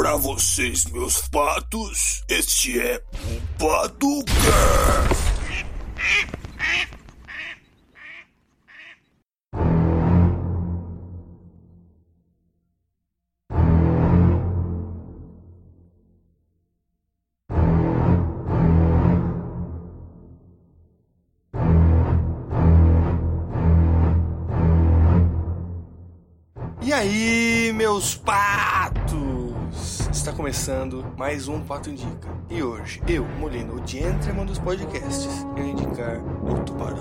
Pra vocês, meus patos, este é o Paducast. E aí, meus patos! Está começando mais um Pato Indica. E hoje, eu, Molino, o gentleman dos podcasts, irei indicar o Tubarão.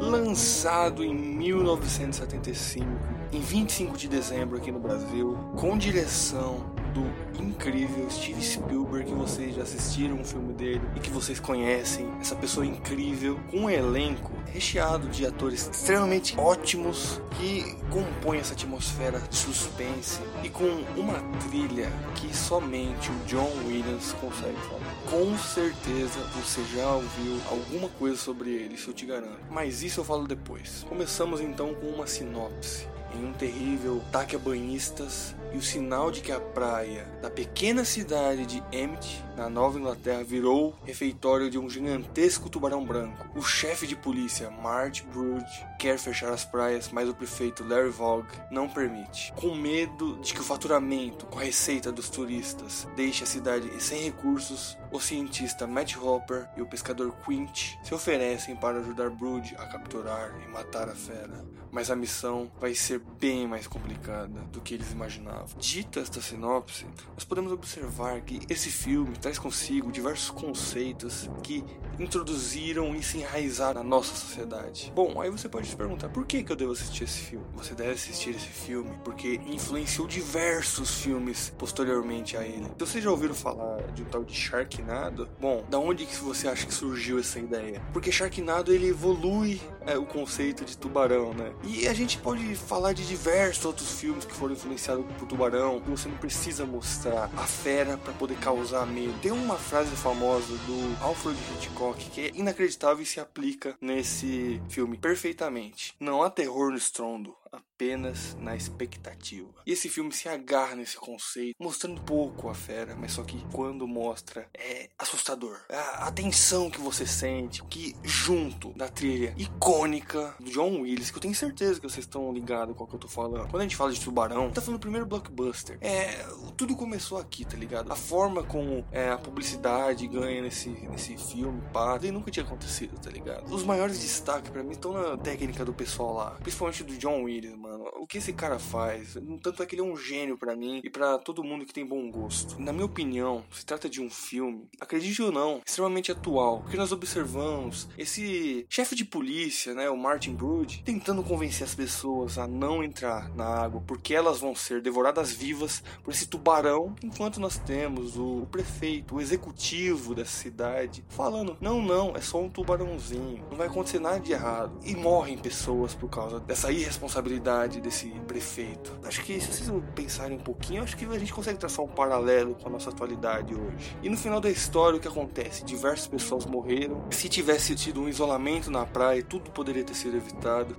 Lançado em 1975, em 25 de dezembro aqui no Brasil, com direção do incrível Steve Spielberg, que vocês já assistiram um filme dele e que vocês conhecem, essa pessoa incrível, com um elenco recheado de atores extremamente ótimos que compõem essa atmosfera de suspense e com uma trilha que somente o John Williams consegue fazer. Com certeza você já ouviu alguma coisa sobre ele, isso eu te garanto. Mas isso eu falo depois. Começamos então com uma sinopse em um terrível ataque a banhistas e o sinal de que a praia da pequena cidade de Emmett, na Nova Inglaterra, virou refeitório de um gigantesco tubarão branco. O chefe de polícia, Marge Brood, quer fechar as praias, mas o prefeito Larry Vogue não permite. Com medo de que o faturamento com a receita dos turistas deixe a cidade sem recursos, o cientista Matt Hopper e o pescador Quint se oferecem para ajudar Brood a capturar e matar a fera. Mas a missão vai ser bem mais complicada do que eles imaginavam. Dita esta sinopse, nós podemos observar que esse filme traz consigo diversos conceitos que introduziram e se enraizaram na nossa sociedade. Bom, aí você pode se perguntar por que, que eu devo assistir esse filme? Você deve assistir esse filme porque influenciou diversos filmes posteriormente a ele. Se vocês já ouviram falar de um tal de Sharknado, bom, da onde que você acha que surgiu essa ideia? Porque Sharknado ele evolui é, o conceito de tubarão, né? E a gente pode falar de diversos outros filmes que foram influenciados por tubarão, você não precisa mostrar a fera para poder causar medo. Tem uma frase famosa do Alfred Hitchcock que é inacreditável e se aplica nesse filme perfeitamente. Não há terror no estrondo, apenas na expectativa. E esse filme se agarra nesse conceito, mostrando pouco a fera, mas só que quando mostra é assustador. A, tensão que você sente, que junto da trilha icônica do John Willis, que eu tenho certeza que vocês estão ligados com o que eu tô falando. Quando a gente fala de Tubarão, tá falando do primeiro blockbuster. É, tudo começou aqui, tá ligado? A forma como é, a publicidade ganha nesse, nesse filme, pá, e nunca tinha acontecido, tá ligado? Os maiores destaques para mim estão na técnica do pessoal lá, principalmente do John Willis, mano. O que esse cara faz? Tanto é que ele é um gênio para mim e para todo mundo que tem bom gosto. Na minha opinião, se trata de um filme, acredite ou não, extremamente atual. Porque nós observamos esse chefe de polícia, né, o Martin Brood, tentando convencer as pessoas a não entrar na água, porque elas vão ser devoradas vivas por esse tubarão, enquanto nós temos o prefeito, o executivo dessa cidade, falando: não, não, é só um tubarãozinho, não vai acontecer nada de errado. E morrem pessoas por causa dessa irresponsabilidade desse prefeito. Acho que se vocês pensarem um pouquinho, acho que a gente consegue traçar um paralelo com a nossa atualidade hoje. E no final da história, o que acontece? Diversas pessoas morreram. Se tivesse tido um isolamento na praia, tudo poderia ter sido evitado.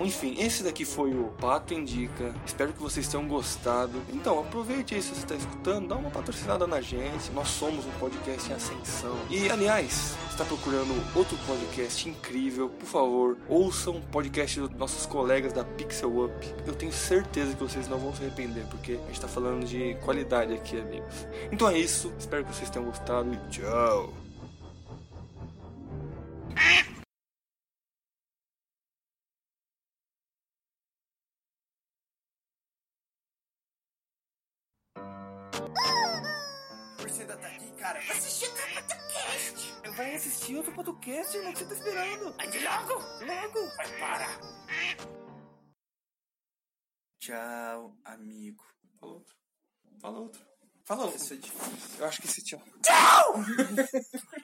Enfim, esse daqui foi o Pato Indica. Espero que vocês tenham gostado. Então, aproveite aí se você está escutando, dá uma patrocinada na gente. Nós somos um podcast em ascensão. E, aliás, está procurando outro podcast incrível, por favor, ouçam o podcast dos nossos colegas da Pixel Up. Eu tenho certeza que vocês não vão se arrepender, porque a gente está falando de qualidade aqui, amigos. Então é isso. Espero que vocês tenham gostado e tchau. Você ainda tá aqui, cara? Vai assistir outro podcast! Vai assistir outro podcast, irmão, que você tá esperando? Ande logo! Logo! Vai, para! Tchau, amigo. Fala outro. Fala outro. Fala outro. Isso é difícil. Eu acho que esse tchau. Tchau!